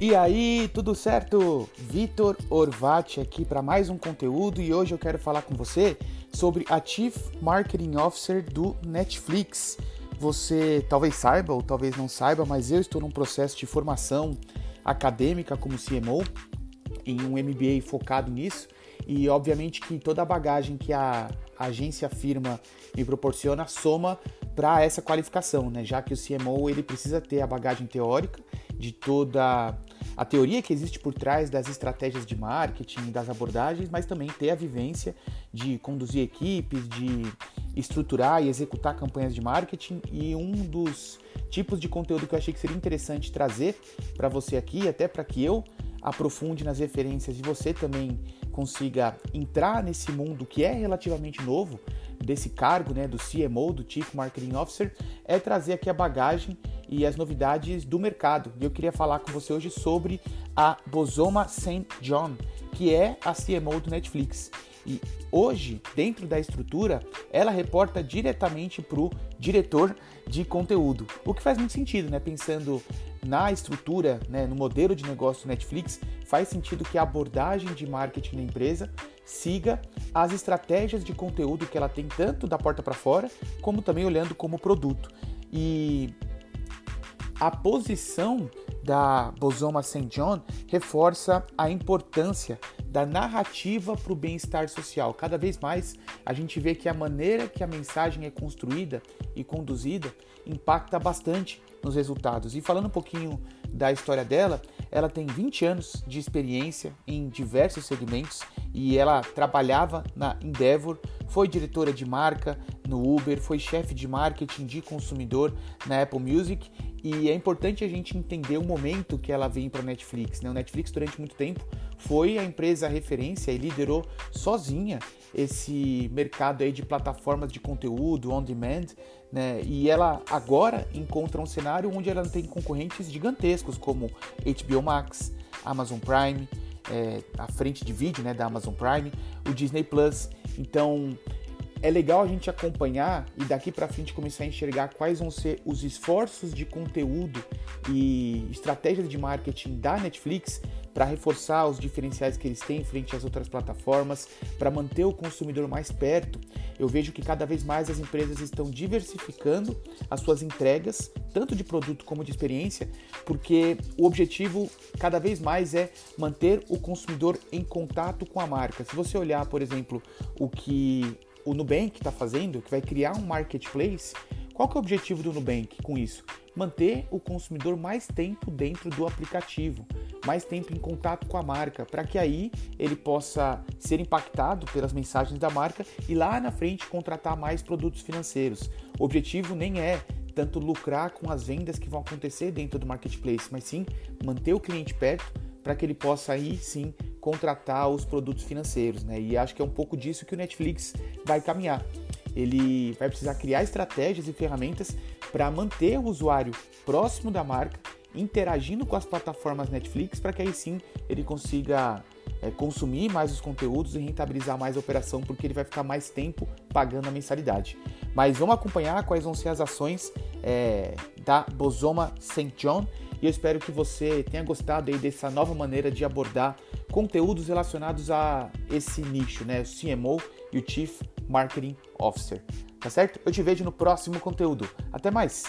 E aí, tudo certo? Vitor Orvati aqui para mais um conteúdo e hoje eu quero falar com você sobre a Chief Marketing Officer do Netflix. Você talvez saiba ou talvez não saiba, mas eu estou num processo de formação acadêmica como CMO em um MBA focado nisso e obviamente que toda a bagagem que a agência firma me proporciona soma para essa qualificação, né? Já que o CMO ele precisa ter a bagagem teórica de toda a teoria que existe por trás das estratégias de marketing, das abordagens, mas também ter a vivência de conduzir equipes, de estruturar e executar campanhas de marketing. E um dos tipos de conteúdo que eu achei que seria interessante trazer para você aqui, até para que eu aprofunde nas referências e você também consiga entrar nesse mundo que é relativamente novo, desse cargo, né, do CMO, do Chief Marketing Officer, é trazer aqui a bagagem e as novidades do mercado. E eu queria falar com você hoje sobre a Bosoma St. John, que é a CMO do Netflix. E hoje, dentro da estrutura, ela reporta diretamente para o diretor de conteúdo. O que faz muito sentido, né? Pensando na estrutura, né, no modelo de negócio do Netflix, faz sentido que a abordagem de marketing da empresa siga as estratégias de conteúdo que ela tem tanto da porta para fora, como também olhando como produto. E a posição da Bosoma St. John reforça a importância da narrativa para o bem-estar social. Cada vez mais a gente vê que a maneira que a mensagem é construída e conduzida impacta bastante nos resultados. E falando um pouquinho da história dela, ela tem 20 anos de experiência em diversos segmentos e ela trabalhava na Endeavor, foi diretora de marca no Uber, foi chefe de marketing de consumidor na Apple Music e é importante a gente entender o momento que ela vem para a Netflix. Né? O Netflix durante muito tempo foi a empresa referência e liderou sozinha esse mercado aí de plataformas de conteúdo on demand, né? E ela agora encontra um cenário onde ela tem concorrentes gigantescos como HBO Max, Amazon Prime, é, a frente de vídeo né, da Amazon Prime, o Disney Plus. Então é legal a gente acompanhar e daqui para frente começar a enxergar quais vão ser os esforços de conteúdo e estratégias de marketing da Netflix para reforçar os diferenciais que eles têm frente às outras plataformas, para manter o consumidor mais perto. Eu vejo que cada vez mais as empresas estão diversificando as suas entregas, tanto de produto como de experiência, porque o objetivo cada vez mais é manter o consumidor em contato com a marca. Se você olhar, por exemplo, o que o Nubank está fazendo, que vai criar um marketplace, qual que é o objetivo do Nubank com isso? Manter o consumidor mais tempo dentro do aplicativo, mais tempo em contato com a marca, para que aí ele possa ser impactado pelas mensagens da marca e lá na frente contratar mais produtos financeiros. O objetivo nem é tanto lucrar com as vendas que vão acontecer dentro do marketplace, mas sim manter o cliente perto para que ele possa aí sim contratar os produtos financeiros, né? E acho que é um pouco disso que o Netflix vai caminhar. Ele vai precisar criar estratégias e ferramentas para manter o usuário próximo da marca, interagindo com as plataformas Netflix, para que aí sim ele consiga é, consumir mais os conteúdos e rentabilizar mais a operação, porque ele vai ficar mais tempo pagando a mensalidade. Mas vamos acompanhar quais vão ser as ações é, da Bosoma St. John e eu espero que você tenha gostado aí dessa nova maneira de abordar conteúdos relacionados a esse nicho, né? O CMO e o Chief Marketing Officer. Tá certo? Eu te vejo no próximo conteúdo. Até mais!